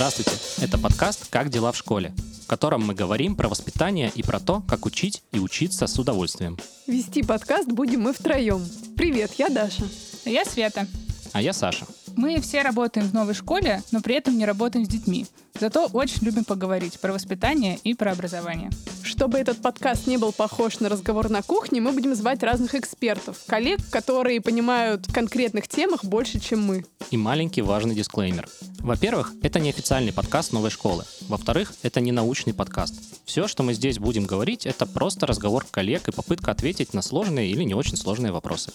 Здравствуйте! Это подкаст «Как дела в школе», в котором мы говорим про воспитание и про то, как учить и учиться с удовольствием. Вести подкаст будем мы втроем. Привет, я Даша. Я Света. А я Саша. Мы все работаем в новой школе, но при этом не работаем с детьми. Зато очень любим поговорить про воспитание и про образование. Чтобы этот подкаст не был похож на разговор на кухне, мы будем звать разных экспертов, коллег, которые понимают конкретных темах больше, чем мы. И маленький важный дисклеймер. Во-первых, это не официальный подкаст новой школы. Во-вторых, это не научный подкаст. Все, что мы здесь будем говорить, это просто разговор коллег и попытка ответить на сложные или не очень сложные вопросы.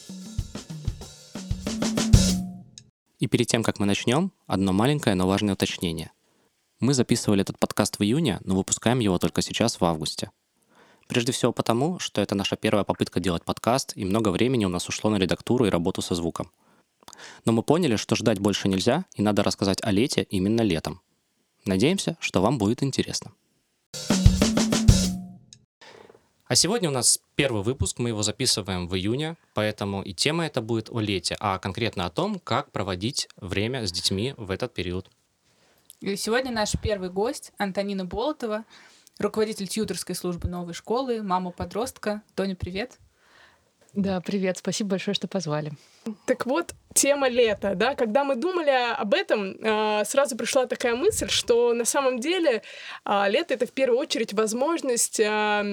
И перед тем, как мы начнем, одно маленькое, но важное уточнение. Мы записывали этот подкаст в июне, но выпускаем его только сейчас, в августе. Прежде всего потому, что это наша первая попытка делать подкаст, и много времени у нас ушло на редактуру и работу со звуком. Но мы поняли, что ждать больше нельзя, и надо рассказать о лете именно летом. Надеемся, что вам будет интересно. А сегодня у нас первый выпуск, мы его записываем в июне, поэтому и тема это будет о лете, а конкретно о том, как проводить время с детьми в этот период. И сегодня наш первый гость Антонина Болотова, руководитель тьюторской службы новой школы, мама подростка. Тоня, привет. Да, привет, спасибо большое, что позвали. Так вот, тема лета, да, когда мы думали об этом, а, сразу пришла такая мысль, что на самом деле а, лето это в первую очередь возможность а,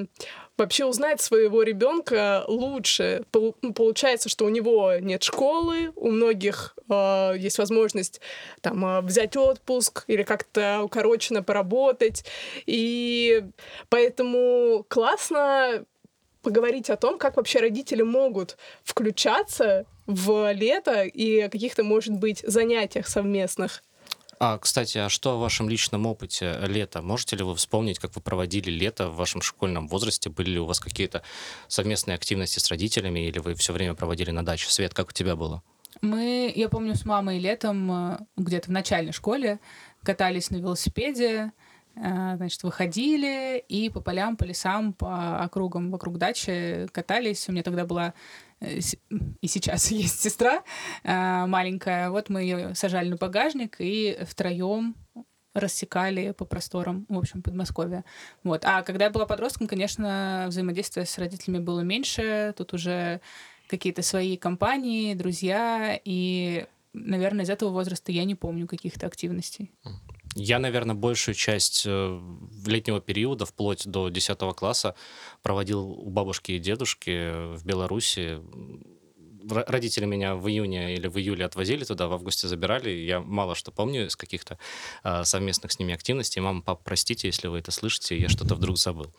вообще узнать своего ребенка лучше. Ну, получается, что у него нет школы, у многих есть возможность там взять отпуск или как-то укороченно поработать. И поэтому классно поговорить о том, как вообще родители могут включаться в лето и о каких-то, может быть, занятиях совместных. А, кстати, а что о вашем личном опыте лета? Можете ли вы вспомнить, как вы проводили лето в вашем школьном возрасте? Были ли у вас какие-то совместные активности с родителями, или вы все время проводили на даче? Свет, как у тебя было? Мы, я помню, с мамой летом э, где-то в начальной школе катались на велосипеде, значит, выходили и по полям, по лесам, по округам вокруг дачи катались. У меня тогда была Э, и сейчас есть сестра э, маленькая. Вот мы ее сажали на багажник и втроем рассекали по просторам, в общем, Подмосковья. Вот. А когда я была подростком, конечно, взаимодействие с родителями было меньше. Тут уже какие-то свои компании, друзья. И, наверное, из этого возраста я не помню каких-то активностей. Я, наверное, большую часть э, летнего периода, вплоть до 10 класса, проводил у бабушки и дедушки в Беларуси. Родители меня в июне или в июле отвозили туда, в августе забирали. Я мало что помню из каких-то э, совместных с ними активностей. Мама, пап, простите, если вы это слышите, я что-то вдруг забыл.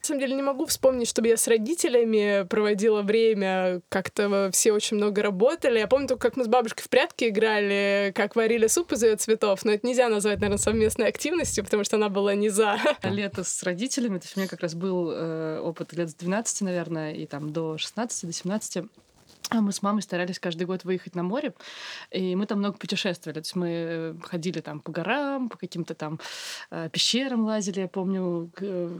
На самом деле не могу вспомнить, чтобы я с родителями проводила время, как-то все очень много работали. Я помню только, как мы с бабушкой в прятки играли, как варили суп из ее цветов, но это нельзя назвать, наверное, совместной активностью, потому что она была не за. Лето с родителями, то есть у меня как раз был э, опыт лет с 12, наверное, и там до 16, до 17 а мы с мамой старались каждый год выехать на море, и мы там много путешествовали. То есть мы э, ходили там по горам, по каким-то там э, пещерам лазили. Я помню,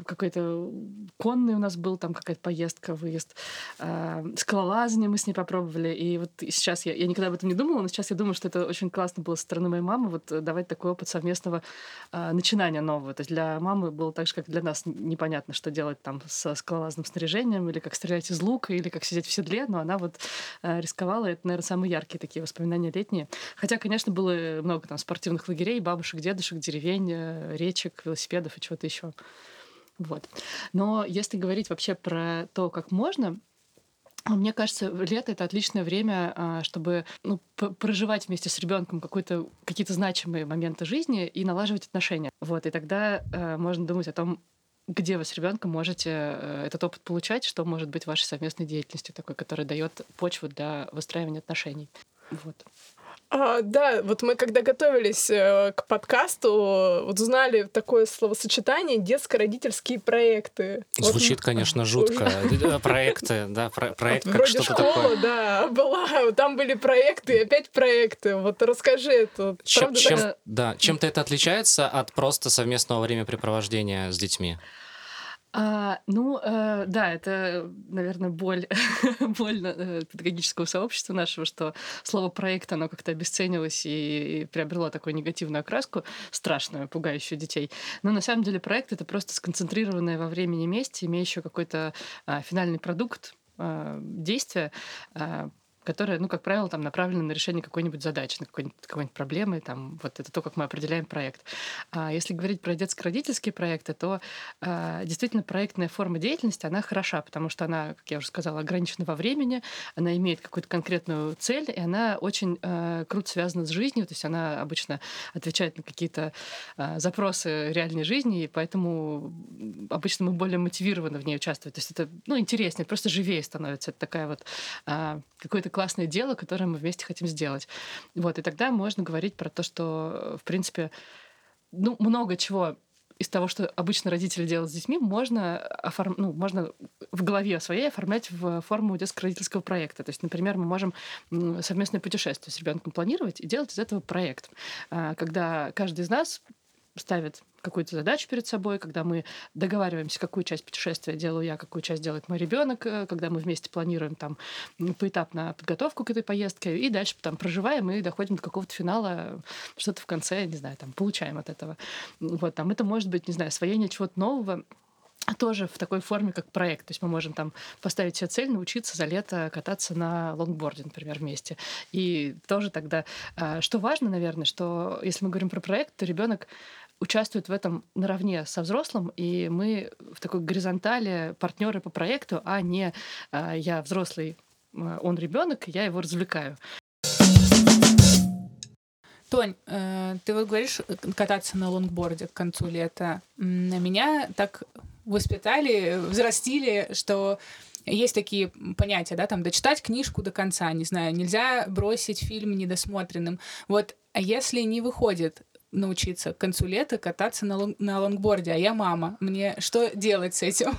какой-то конный у нас был, там какая-то поездка, выезд. Э, скалолазание мы с ней попробовали. И вот сейчас я, я никогда об этом не думала, но сейчас я думаю, что это очень классно было со стороны моей мамы, вот давать такой опыт совместного э, начинания нового. То есть для мамы было так же, как для нас непонятно, что делать там со скалолазным снаряжением, или как стрелять из лука, или как сидеть в седле, но она вот Э, рисковала. Это, наверное, самые яркие такие воспоминания летние. Хотя, конечно, было много там спортивных лагерей, бабушек, дедушек, деревень, э, речек, велосипедов и чего-то еще. Вот. Но если говорить вообще про то, как можно, мне кажется, лето это отличное время, чтобы ну, проживать вместе с ребенком какие-то значимые моменты жизни и налаживать отношения. Вот, и тогда э, можно думать о том, где вы с ребенком можете э, этот опыт получать, что может быть вашей совместной деятельностью такой, которая дает почву для выстраивания отношений. Вот. А, да, вот мы когда готовились э, к подкасту, вот узнали такое словосочетание детско-родительские проекты. Звучит, вот, конечно, жутко. Проекты, да, проект как что-то школа, такое. да, была, там были проекты, и опять проекты. Вот расскажи это. Чем, чем, да, чем-то это отличается от просто совместного времяпрепровождения с детьми? А, ну, э, да, это, наверное, боль, боль э, педагогического сообщества нашего, что слово проект, оно как-то обесценилось и, и приобрело такую негативную окраску, страшную, пугающую детей. Но на самом деле проект это просто сконцентрированное во времени месте, имеющее какой-то а, финальный продукт, а, действия, а, которая, ну, как правило, там направлена на решение какой-нибудь задачи, на какой-нибудь, какой-нибудь проблемы. Там, вот это то, как мы определяем проект. А если говорить про детско-родительские проекты, то а, действительно проектная форма деятельности, она хороша, потому что она, как я уже сказала, ограничена во времени, она имеет какую-то конкретную цель, и она очень а, круто связана с жизнью, то есть она обычно отвечает на какие-то а, запросы реальной жизни, и поэтому обычно мы более мотивированы в ней участвовать. То есть это, ну, интереснее, просто живее становится. Это такая вот а, какой-то классное дело, которое мы вместе хотим сделать. Вот, и тогда можно говорить про то, что, в принципе, ну, много чего из того, что обычно родители делают с детьми, можно, оформ... ну, можно в голове своей оформлять в форму детско-родительского проекта. То есть, например, мы можем совместное путешествие с ребенком планировать и делать из этого проект, а, когда каждый из нас ставит какую-то задачу перед собой, когда мы договариваемся, какую часть путешествия делаю я, какую часть делает мой ребенок, э, когда мы вместе планируем там поэтапно подготовку к этой поездке, и дальше там проживаем и доходим до какого-то финала, что-то в конце, не знаю, там получаем от этого. Вот, там это может быть, не знаю, освоение чего-то нового, тоже в такой форме, как проект. То есть мы можем там поставить себе цель научиться за лето кататься на лонгборде, например, вместе. И тоже тогда, а, что важно, наверное, что если мы говорим про проект, то ребенок участвует в этом наравне со взрослым, и мы в такой горизонтали партнеры по проекту, а не а, я взрослый, а, он ребенок, я его развлекаю. Тонь, э, ты вот говоришь э, кататься на лонгборде к концу лета. На меня так воспитали, взрастили, что есть такие понятия, да, там, дочитать книжку до конца, не знаю, нельзя бросить фильм недосмотренным. Вот, а если не выходит научиться к концу лета кататься на, лонг на лонгборде, а я мама. Мне что делать с этим?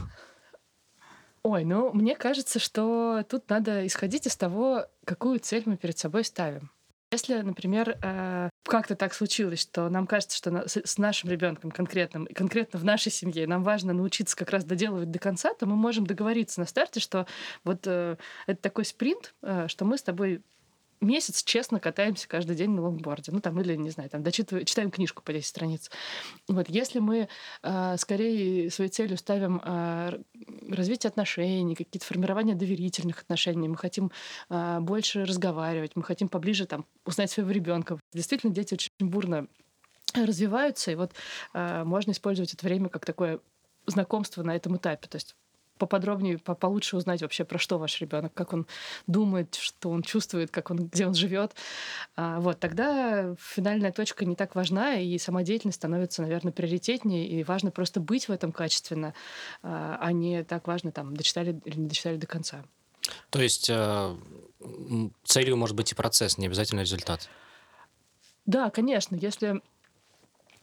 Ой, ну, мне кажется, что тут надо исходить из того, какую цель мы перед собой ставим. Если, например, э, как-то так случилось, что нам кажется, что с нашим ребенком конкретным, конкретно в нашей семье, нам важно научиться как раз доделывать до конца, то мы можем договориться на старте, что вот э, это такой спринт, э, что мы с тобой месяц честно катаемся каждый день на лонгборде. Ну, там, или, не знаю, там, дочитываем, читаем книжку по 10 страниц. Вот, если мы э, скорее своей целью ставим э, развитие отношений, какие-то формирования доверительных отношений, мы хотим э, больше разговаривать, мы хотим поближе там узнать своего ребенка. Действительно, дети очень бурно развиваются, и вот э, можно использовать это время как такое знакомство на этом этапе. То есть поподробнее, получше узнать вообще, про что ваш ребенок, как он думает, что он чувствует, как он, где он живет. А, вот, тогда финальная точка не так важна, и сама деятельность становится, наверное, приоритетнее, и важно просто быть в этом качественно, а, а не так важно, там, дочитали или не дочитали до конца. То есть э, целью может быть и процесс, не обязательно результат. Да, конечно. Если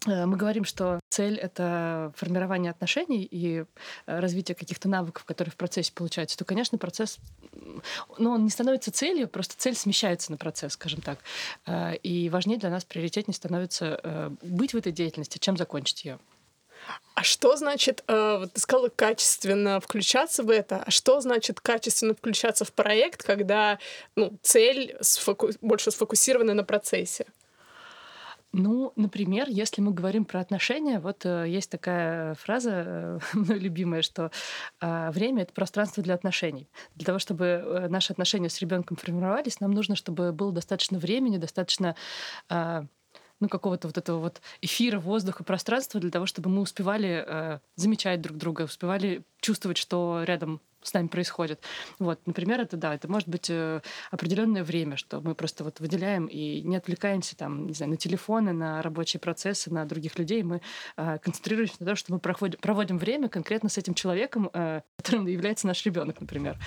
мы говорим, что цель — это формирование отношений и э, развитие каких-то навыков, которые в процессе получаются, то, конечно, процесс, ну, он не становится целью, просто цель смещается на процесс, скажем так. Э, и важнее для нас, приоритетнее становится быть в этой деятельности, чем закончить ее. А что значит, вот ты сказала, качественно включаться в это, а что значит качественно включаться в проект, когда ну, цель сфоку... больше сфокусирована на процессе? Ну, например, если мы говорим про отношения, вот э, есть такая фраза э, любимая, что э, время это пространство для отношений. Для того, чтобы э, наши отношения с ребенком формировались, нам нужно, чтобы было достаточно времени, достаточно э, ну, какого-то вот этого вот эфира, воздуха, пространства для того, чтобы мы успевали э, замечать друг друга, успевали чувствовать, что рядом с нами происходит. Вот, например, это да, это может быть э, определенное время, что мы просто вот выделяем и не отвлекаемся там, не знаю, на телефоны, на рабочие процессы, на других людей. Мы э, концентрируемся на том, что мы проходим, проводим время конкретно с этим человеком, э, которым является наш ребенок, например.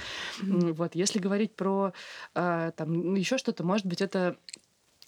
Mm-hmm. Вот, если говорить про э, там ну, еще что-то, может быть, это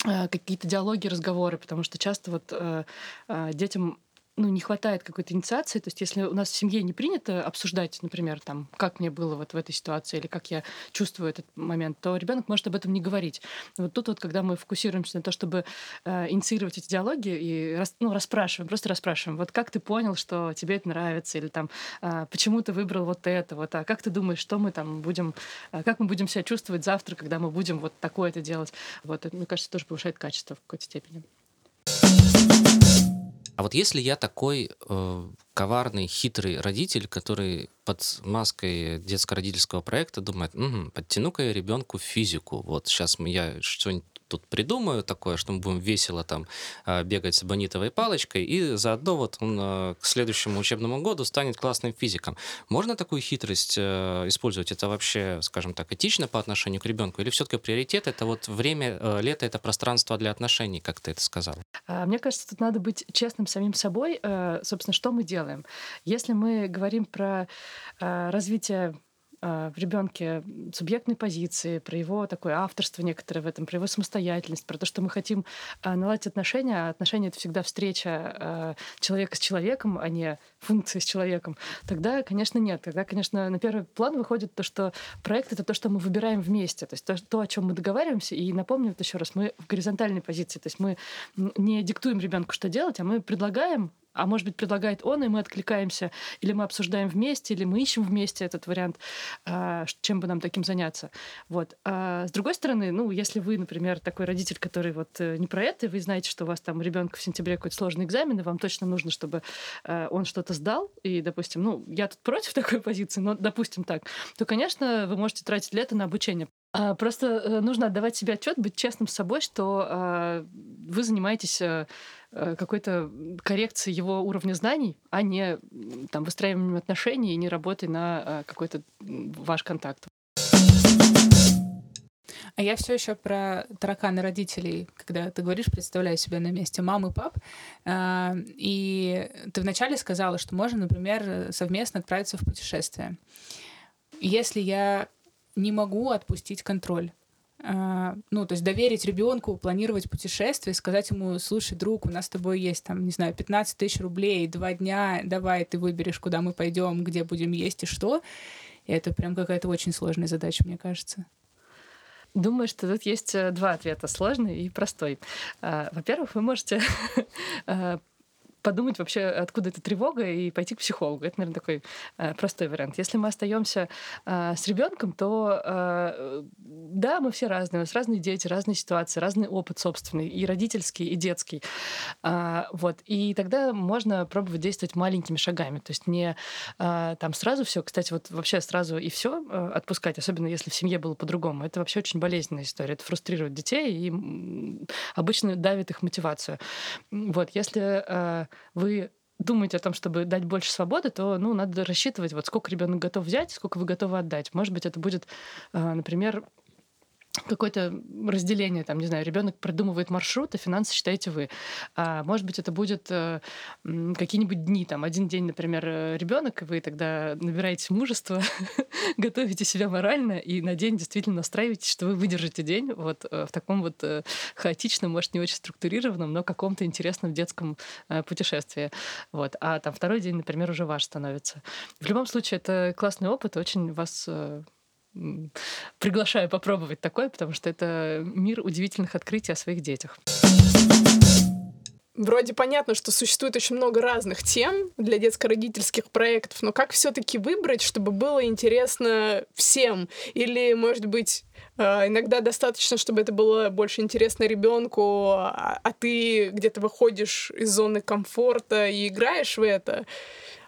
какие-то диалоги, разговоры, потому что часто вот э, э, детям ну, не хватает какой-то инициации, то есть если у нас в семье не принято обсуждать, например, там, как мне было вот в этой ситуации или как я чувствую этот момент, то ребенок может об этом не говорить. Вот тут вот, когда мы фокусируемся на то, чтобы э, инициировать эти диалоги и рас, ну, расспрашиваем, просто расспрашиваем, вот как ты понял, что тебе это нравится, или там, э, почему ты выбрал вот это, вот, а как ты думаешь, что мы там будем, э, как мы будем себя чувствовать завтра, когда мы будем вот такое это делать. Вот, это, мне кажется, тоже повышает качество в какой-то степени. Вот если я такой э, коварный, хитрый родитель, который под маской детско-родительского проекта думает, угу, подтяну-ка я ребенку физику. Вот сейчас я что-нибудь тут придумаю такое, что мы будем весело там а, бегать с бонитовой палочкой, и заодно вот он а, к следующему учебному году станет классным физиком. Можно такую хитрость э, использовать? Это вообще, скажем так, этично по отношению к ребенку? Или все-таки приоритет это вот время, э, лето это пространство для отношений, как ты это сказал? А, мне кажется, тут надо быть честным самим собой. Э, собственно, что мы делаем? Если мы говорим про развитие в ребенке субъектной позиции, про его такое авторство некоторое в этом, про его самостоятельность, про то, что мы хотим а, наладить отношения, а отношения — это всегда встреча а, человека с человеком, а не функции с человеком, тогда, конечно, нет. Тогда, конечно, на первый план выходит то, что проект — это то, что мы выбираем вместе, то есть то, то о чем мы договариваемся. И напомню вот еще раз, мы в горизонтальной позиции, то есть мы не диктуем ребенку, что делать, а мы предлагаем а может быть, предлагает он, и мы откликаемся, или мы обсуждаем вместе, или мы ищем вместе этот вариант, а, чем бы нам таким заняться. Вот. А с другой стороны, ну, если вы, например, такой родитель, который вот э, не про это, и вы знаете, что у вас там ребенка в сентябре какой-то сложный экзамен, и вам точно нужно, чтобы э, он что-то сдал, и, допустим, ну, я тут против такой позиции, но, допустим, так, то, конечно, вы можете тратить лето на обучение. А, просто э, нужно отдавать себе отчет, быть честным с собой, что а, вы занимаетесь какой-то коррекцией его уровня знаний, а не там, выстраиванием отношений и не работой на какой-то ваш контакт. А я все еще про тараканы родителей, когда ты говоришь, представляю себя на месте мамы пап. А, и ты вначале сказала, что можно, например, совместно отправиться в путешествие. Если я не могу отпустить контроль. Uh, ну, то есть доверить ребенку планировать путешествие, сказать ему, слушай, друг, у нас с тобой есть там, не знаю, 15 тысяч рублей, два дня, давай ты выберешь, куда мы пойдем, где будем есть и что. И это прям какая-то очень сложная задача, мне кажется. Думаю, что тут есть э, два ответа, сложный и простой. А, во-первых, вы можете э, подумать вообще, откуда эта тревога, и пойти к психологу. Это, наверное, такой э, простой вариант. Если мы остаемся э, с ребенком, то э, да, мы все разные, у нас разные дети, разные ситуации, разный опыт собственный, и родительский, и детский. Э, вот. И тогда можно пробовать действовать маленькими шагами. То есть не э, там сразу все, кстати, вот вообще сразу и все э, отпускать, особенно если в семье было по-другому. Это вообще очень болезненная история. Это фрустрирует детей и обычно давит их мотивацию. Вот. Если э, вы думаете о том, чтобы дать больше свободы, то ну, надо рассчитывать, вот сколько ребенок готов взять, сколько вы готовы отдать. Может быть, это будет, э, например, какое-то разделение, там, не знаю, ребенок продумывает маршрут, а финансы считаете вы. А, может быть, это будет э, какие-нибудь дни, там, один день, например, э, ребенок, и вы тогда набираете мужество, готовите себя морально, и на день действительно настраиваетесь, что вы выдержите день вот э, в таком вот э, хаотичном, может, не очень структурированном, но каком-то интересном детском путешествии. Вот. А там второй день, например, уже ваш становится. В любом случае, это классный опыт, очень вас приглашаю попробовать такое, потому что это мир удивительных открытий о своих детях. Вроде понятно, что существует очень много разных тем для детско-родительских проектов, но как все-таки выбрать, чтобы было интересно всем? Или, может быть, э, иногда достаточно, чтобы это было больше интересно ребенку, а, а ты где-то выходишь из зоны комфорта и играешь в это?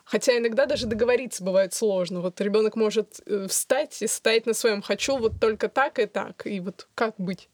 Хотя иногда даже договориться бывает сложно. Вот ребенок может э, встать и стоять на своем хочу вот только так и так. И вот как быть?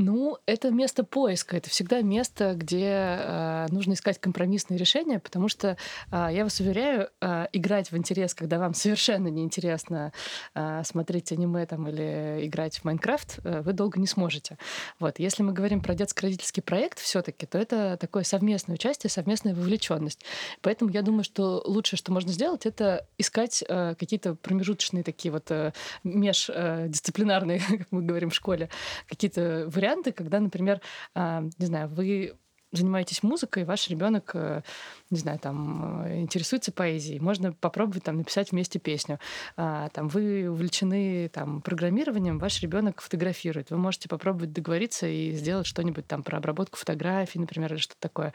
Ну, это место поиска. Это всегда место, где э, нужно искать компромиссные решения, потому что, э, я вас уверяю, э, играть в интерес, когда вам совершенно неинтересно э, смотреть аниме там, или играть в Майнкрафт, э, вы долго не сможете. Вот. Если мы говорим про детско-родительский проект все таки то это такое совместное участие, совместная вовлеченность. Поэтому я думаю, что лучшее, что можно сделать, это искать э, какие-то промежуточные такие вот э, междисциплинарные, как мы говорим в школе, какие-то варианты варианты, когда, например, а, не знаю, вы занимаетесь музыкой, ваш ребенок, э, не знаю, там э, интересуется поэзией, можно попробовать там написать вместе песню. А, там вы увлечены там программированием, ваш ребенок фотографирует, вы можете попробовать договориться и сделать что-нибудь там про обработку фотографий, например, или что-то такое.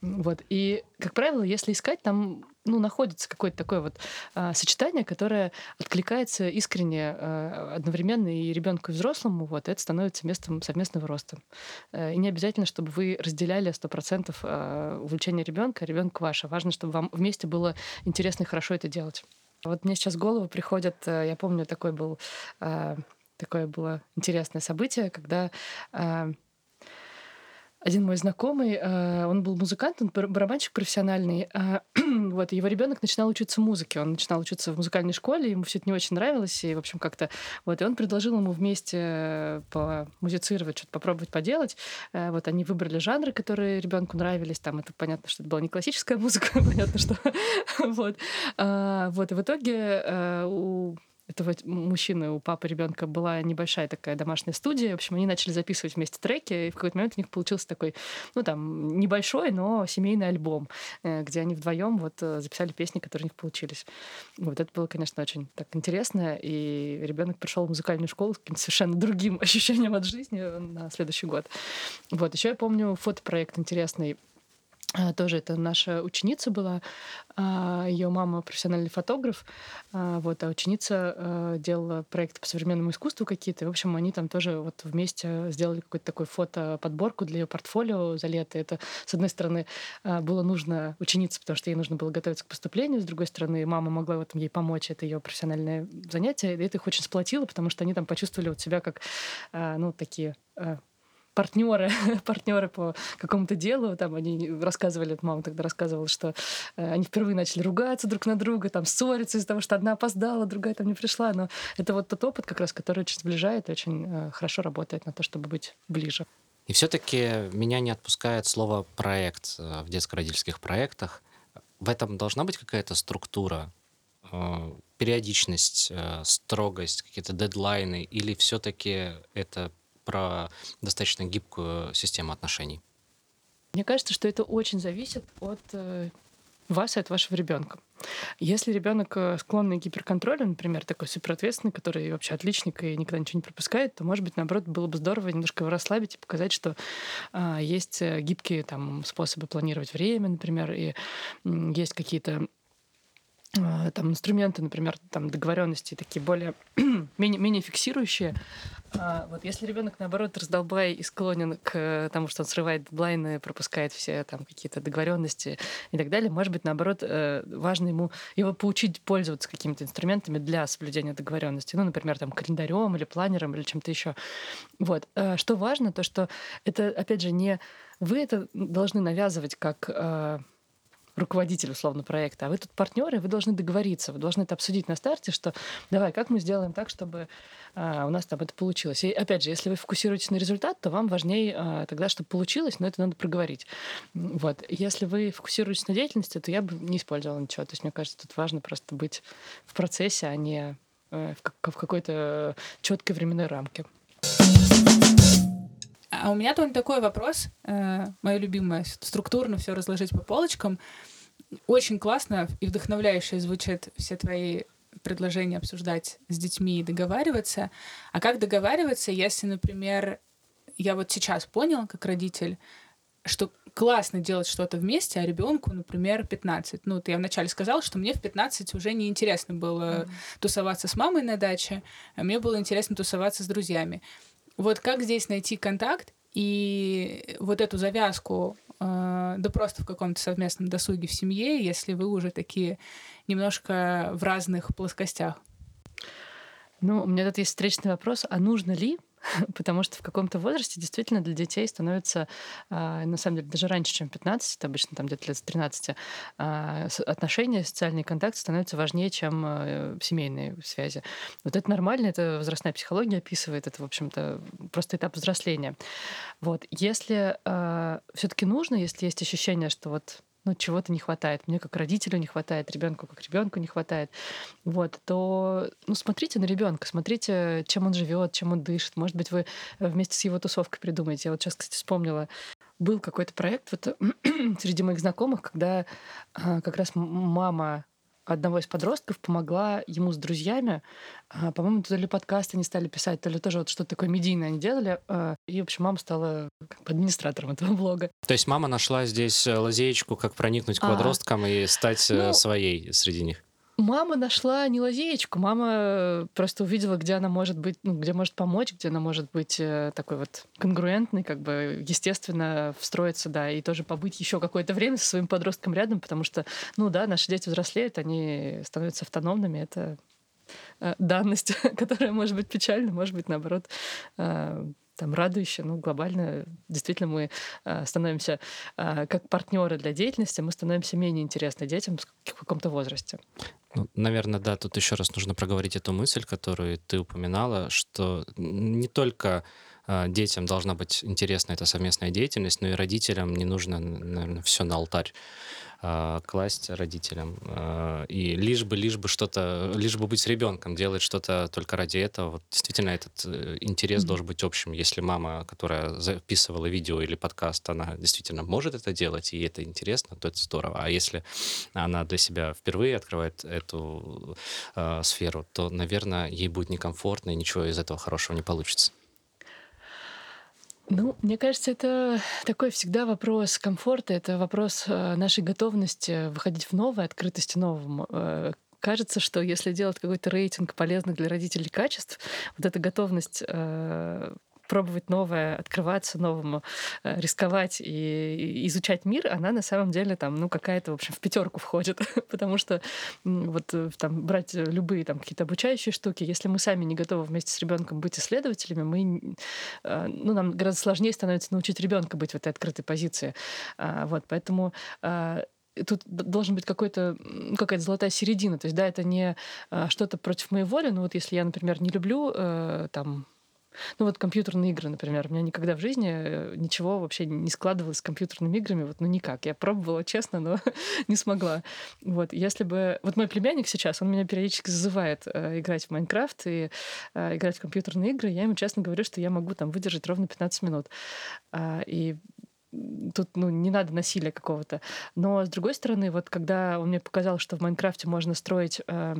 Вот и как правило, если искать, там ну, находится какое-то такое вот а, сочетание, которое откликается искренне а, одновременно и ребенку, и взрослому, вот, это становится местом совместного роста. А, и не обязательно, чтобы вы разделяли 100% а, увлечение ребенка, а ваше. Важно, чтобы вам вместе было интересно и хорошо это делать. Вот мне сейчас в голову приходит, э, я помню, такой был, а, такое было интересное событие, когда а, один мой знакомый, э, он был музыкант, он барабанщик профессиональный. Э, вот, его ребенок начинал учиться музыке. Он начинал учиться в музыкальной школе, ему все это не очень нравилось, и, в общем, как-то... Вот, и он предложил ему вместе помузицировать, что-то попробовать поделать. Э, вот, они выбрали жанры, которые ребенку нравились. Там это понятно, что это была не классическая музыка, понятно, что... вот. вот, и в итоге у этого мужчины, у папы ребенка была небольшая такая домашняя студия. В общем, они начали записывать вместе треки, и в какой-то момент у них получился такой, ну там, небольшой, но семейный альбом, э, где они вдвоем вот э, записали песни, которые у них получились. Вот это было, конечно, очень так интересно, и ребенок пришел в музыкальную школу с каким-то совершенно другим ощущением от жизни на следующий год. Вот, еще я помню фотопроект интересный тоже это наша ученица была, а, ее мама профессиональный фотограф, а, вот, а ученица делала проекты по современному искусству какие-то. В общем, они там тоже вот вместе сделали какую-то такую фотоподборку для ее портфолио за лето. Это, с одной стороны, было нужно ученице, потому что ей нужно было готовиться к поступлению, с другой стороны, мама могла в этом ей помочь, это ее профессиональное занятие, и это их очень сплотило, потому что они там почувствовали вот себя как, ну, такие партнеры, партнеры по какому-то делу, там они рассказывали, мама тогда рассказывала, что э, они впервые начали ругаться друг на друга, там ссориться из-за того, что одна опоздала, другая там не пришла, но это вот тот опыт, как раз, который очень сближает и очень э, хорошо работает на то, чтобы быть ближе. И все-таки меня не отпускает слово проект э, в детско-родительских проектах. В этом должна быть какая-то структура, периодичность, строгость, какие-то дедлайны, или все-таки это про достаточно гибкую систему отношений? Мне кажется, что это очень зависит от э, вас и от вашего ребенка. Если ребенок э, склонный к гиперконтролю, например, такой суперответственный, который вообще отличник и никогда ничего не пропускает, то, может быть, наоборот, было бы здорово немножко его расслабить и показать, что а, есть э, гибкие там способы планировать время, например, и есть какие-то там инструменты, например, там договоренности такие более менее, менее фиксирующие. А, вот если ребенок наоборот раздолбай и склонен к тому, что он срывает дедлайны, пропускает все там какие-то договоренности и так далее, может быть наоборот э, важно ему его поучить пользоваться какими-то инструментами для соблюдения договоренности, ну, например, там календарем или планером или чем-то еще. Вот э, что важно, то что это опять же не вы это должны навязывать как э, руководитель, условно, проекта, а вы тут партнеры, вы должны договориться, вы должны это обсудить на старте, что давай, как мы сделаем так, чтобы а, у нас там это получилось. И опять же, если вы фокусируетесь на результат, то вам важнее а, тогда, чтобы получилось, но это надо проговорить. Вот. Если вы фокусируетесь на деятельности, то я бы не использовала ничего. То есть, мне кажется, тут важно просто быть в процессе, а не э, в, в какой-то четкой временной рамке. А у меня, Тонь, такой вопрос, э, мое любимое, структурно все разложить по полочкам. Очень классно и вдохновляюще звучат все твои предложения обсуждать с детьми и договариваться. А как договариваться, если, например, я вот сейчас понял, как родитель, что классно делать что-то вместе, а ребенку, например, 15. Ну, ты я вначале сказал, что мне в 15 уже не интересно было mm-hmm. тусоваться с мамой на даче, а мне было интересно тусоваться с друзьями. Вот как здесь найти контакт и вот эту завязку, э, да просто в каком-то совместном досуге в семье, если вы уже такие немножко в разных плоскостях? Ну, у меня тут есть встречный вопрос, а нужно ли потому что в каком-то возрасте действительно для детей становится, а, на самом деле, даже раньше, чем 15, это обычно там где-то лет с 13, а, отношения, социальный контакт становятся важнее, чем э, семейные связи. Вот это нормально, это возрастная психология описывает, это, в общем-то, просто этап взросления. Вот. Если а, все таки нужно, если есть ощущение, что вот ну, чего-то не хватает, мне как родителю не хватает, ребенку как ребенку не хватает, вот, то, ну, смотрите на ребенка, смотрите, чем он живет, чем он дышит. Может быть, вы вместе с его тусовкой придумаете. Я вот сейчас, кстати, вспомнила был какой-то проект вот, среди моих знакомых, когда а, как раз мама одного из подростков помогла ему с друзьями. А, по-моему, то ли подкасты они стали писать, то ли тоже вот что-то такое медийное они делали. А, и, в общем, мама стала как бы администратором этого блога. То есть мама нашла здесь э, лазеечку, как проникнуть к а, подросткам и стать э, ну, своей среди них? Мама нашла не лазеечку, мама просто увидела, где она может быть, ну, где может помочь, где она может быть э, такой вот конгруентной, как бы естественно встроиться, да, и тоже побыть еще какое-то время со своим подростком рядом, потому что, ну да, наши дети взрослеют, они становятся автономными, это э, данность, которая может быть печальна, может быть, наоборот, э, там радующе, ну, глобально действительно мы э, становимся э, как партнеры для деятельности, мы становимся менее интересны детям в каком-то возрасте. Ну, наверное, да, тут еще раз нужно проговорить эту мысль, которую ты упоминала, что не только э, детям должна быть интересна эта совместная деятельность, но и родителям не нужно, наверное, все на алтарь э, класть родителям. Э, и лишь бы, лишь бы что-то, лишь бы быть с ребенком, делать что-то только ради этого. Вот действительно этот э, интерес mm-hmm. должен быть общим. Если мама, которая записывала видео или подкаст, она действительно может это делать, и это интересно, то это здорово. А если она для себя впервые открывает эту э, сферу, то, наверное, ей будет некомфортно, и ничего из этого хорошего не получится. Ну, мне кажется, это такой всегда вопрос комфорта, это вопрос э, нашей готовности выходить в новое, открытости новому. Э, кажется, что если делать какой-то рейтинг полезных для родителей качеств, вот эта готовность э, пробовать новое, открываться новому, э, рисковать и изучать мир, она на самом деле там, ну, какая-то, в общем, в пятерку входит. Потому что вот э, там брать любые там какие-то обучающие штуки, если мы сами не готовы вместе с ребенком быть исследователями, мы, э, ну, нам гораздо сложнее становится научить ребенка быть в этой открытой позиции. А, вот, поэтому тут должен быть какой-то какая-то золотая середина. То есть, да, это не что-то против моей воли. Но вот если я, например, не люблю там ну вот компьютерные игры, например. У меня никогда в жизни э, ничего вообще не складывалось с компьютерными играми. Вот, ну никак. Я пробовала, честно, но не смогла. Вот, если бы... Вот мой племянник сейчас, он меня периодически зазывает э, играть в Майнкрафт и э, играть в компьютерные игры. Я ему честно говорю, что я могу там выдержать ровно 15 минут. А, и тут ну, не надо насилия какого-то. Но, с другой стороны, вот когда он мне показал, что в Майнкрафте можно строить э,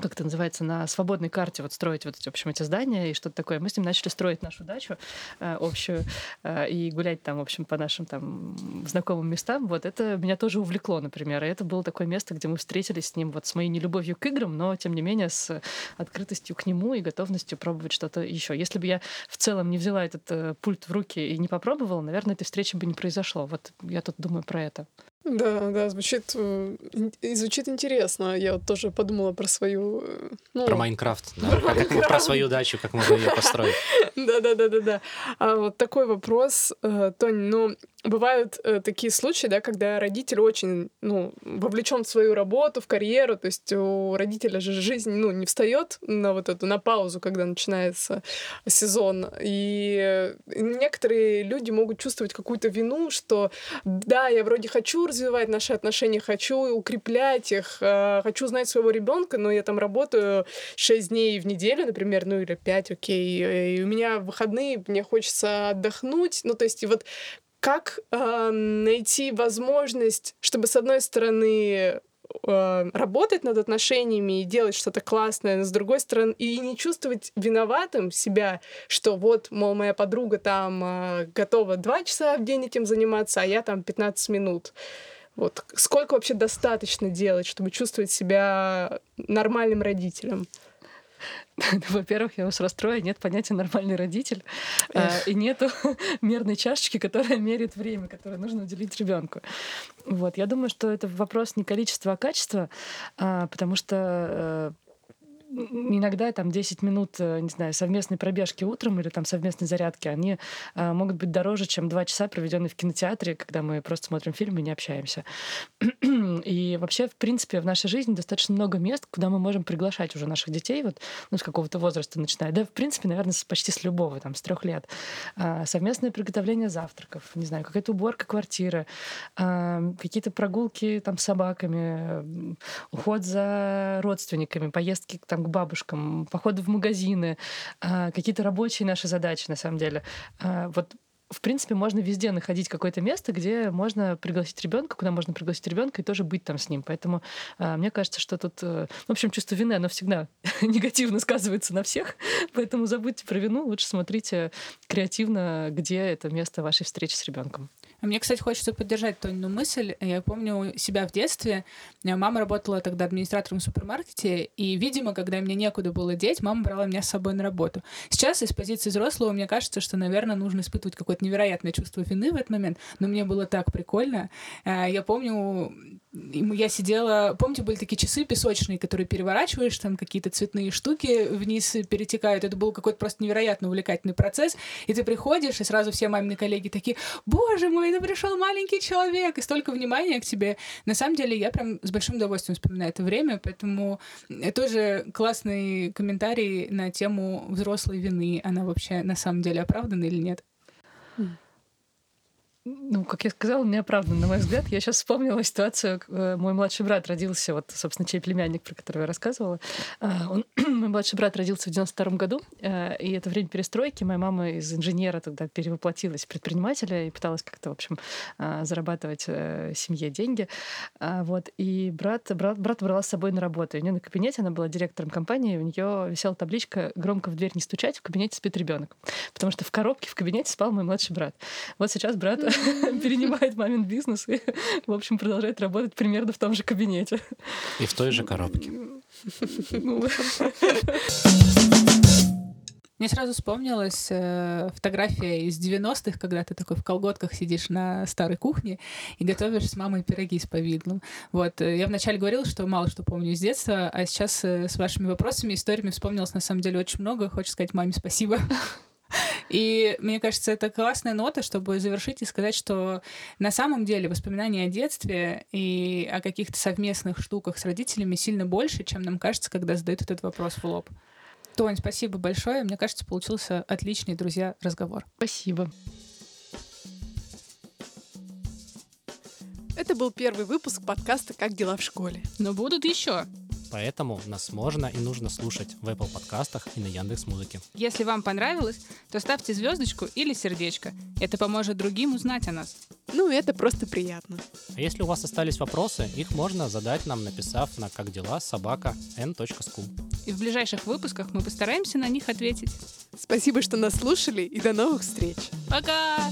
как это называется, на свободной карте вот строить вот эти, в общем, эти здания и что-то такое. Мы с ним начали строить нашу дачу э, общую э, и гулять там, в общем, по нашим там знакомым местам. Вот это меня тоже увлекло, например. И это было такое место, где мы встретились с ним вот с моей нелюбовью к играм, но, тем не менее, с открытостью к нему и готовностью пробовать что-то еще. Если бы я в целом не взяла этот э, пульт в руки и не попробовала, наверное, этой встречи бы не произошло. Вот я тут думаю про это. Да, да, звучит, э, звучит интересно. Я вот тоже подумала про свою... Э, ну, про Майнкрафт, да. Про, Как мы, про свою дачу, как можно ее построить. Да, да, да, да, да. А вот такой вопрос, э, Тонь, ну, бывают э, такие случаи, да, когда родитель очень, ну, вовлечен в свою работу, в карьеру, то есть у родителя же жизнь, ну, не встает на вот эту, на паузу, когда начинается сезон, и некоторые люди могут чувствовать какую-то вину, что да, я вроде хочу развивать наши отношения, хочу укреплять их, э, хочу знать своего ребенка, но я там работаю 6 дней в неделю, например, ну или 5, окей, и у меня выходные, мне хочется отдохнуть, ну, то есть и вот как э, найти возможность, чтобы, с одной стороны, э, работать над отношениями и делать что-то классное, но с другой стороны, и не чувствовать виноватым себя, что вот, мол, моя подруга там э, готова два часа в день этим заниматься, а я там 15 минут. Вот сколько вообще достаточно делать, чтобы чувствовать себя нормальным родителем? Во-первых, я вас расстрою, нет понятия нормальный родитель, а, и нету мерной чашечки, которая меряет время, которое нужно уделить ребенку. Вот, я думаю, что это вопрос не количества, а качества, а, потому что э, иногда там 10 минут, э, не знаю, совместной пробежки утром или там совместной зарядки, они а, могут быть дороже, чем 2 часа, проведенные в кинотеатре, когда мы просто смотрим фильм и не общаемся. и вообще, в принципе, в нашей жизни достаточно много мест, куда мы можем приглашать уже наших детей, вот, ну, с какого-то возраста начиная. Да, в принципе, наверное, почти с любого, там, с трех лет. А, совместное приготовление завтраков, не знаю, какая-то уборка квартиры, какие-то прогулки там с собаками, уход за родственниками, поездки там к бабушкам, походы в магазины, а, какие-то рабочие наши задачи, на самом деле. А, вот в принципе, можно везде находить какое-то место, где можно пригласить ребенка, куда можно пригласить ребенка и тоже быть там с ним. Поэтому э, мне кажется, что тут, э, в общем, чувство вины, оно всегда негативно сказывается на всех. Поэтому забудьте про вину, лучше смотрите креативно, где это место вашей встречи с ребенком. А мне, кстати, хочется поддержать Тонину мысль. Я помню себя в детстве. Мама работала тогда администратором в супермаркете, и, видимо, когда мне некуда было деть, мама брала меня с собой на работу. Сейчас из позиции взрослого мне кажется, что, наверное, нужно испытывать какое-то невероятное чувство вины в этот момент, но мне было так прикольно. А, я помню, я сидела... Помните, были такие часы песочные, которые переворачиваешь, там какие-то цветные штуки вниз перетекают. Это был какой-то просто невероятно увлекательный процесс. И ты приходишь, и сразу все мамины коллеги такие, боже мой, это пришел маленький человек, и столько внимания к тебе. На самом деле, я прям с большим удовольствием вспоминаю это время, поэтому тоже классный комментарий на тему взрослой вины. Она вообще на самом деле оправдана или нет? Ну, как я сказала, неоправданно, на мой взгляд. Я сейчас вспомнила ситуацию. Э, мой младший брат родился, вот, собственно, чей племянник, про которого я рассказывала. А, он, мой младший брат родился в 92 году, э, и это время перестройки. Моя мама из инженера тогда перевоплотилась в предпринимателя и пыталась как-то, в общем, а, зарабатывать э, семье деньги. А, вот. И брат, брат, брат брала с собой на работу. И у нее на кабинете, она была директором компании, у нее висела табличка «Громко в дверь не стучать, в кабинете спит ребенок. Потому что в коробке в кабинете спал мой младший брат. Вот сейчас брат перенимает мамин бизнес и, в общем, продолжает работать примерно в том же кабинете. И в той же коробке. Ну, Мне сразу вспомнилась э, фотография из 90-х, когда ты такой в колготках сидишь на старой кухне и готовишь с мамой пироги с повидлом. Вот. Э, я вначале говорила, что мало что помню из детства, а сейчас э, с вашими вопросами, историями вспомнилось на самом деле очень много. Хочу сказать маме спасибо. И мне кажется, это классная нота, чтобы завершить и сказать, что на самом деле воспоминания о детстве и о каких-то совместных штуках с родителями сильно больше, чем нам кажется, когда задают этот вопрос в лоб. Тонь, спасибо большое. Мне кажется, получился отличный, друзья, разговор. Спасибо. Это был первый выпуск подкаста «Как дела в школе». Но будут еще. Поэтому нас можно и нужно слушать в Apple подкастах и на Яндекс Музыке. Если вам понравилось, то ставьте звездочку или сердечко. Это поможет другим узнать о нас. Ну, это просто приятно. А если у вас остались вопросы, их можно задать нам, написав на как дела собака n.school. И в ближайших выпусках мы постараемся на них ответить. Спасибо, что нас слушали, и до новых встреч. Пока!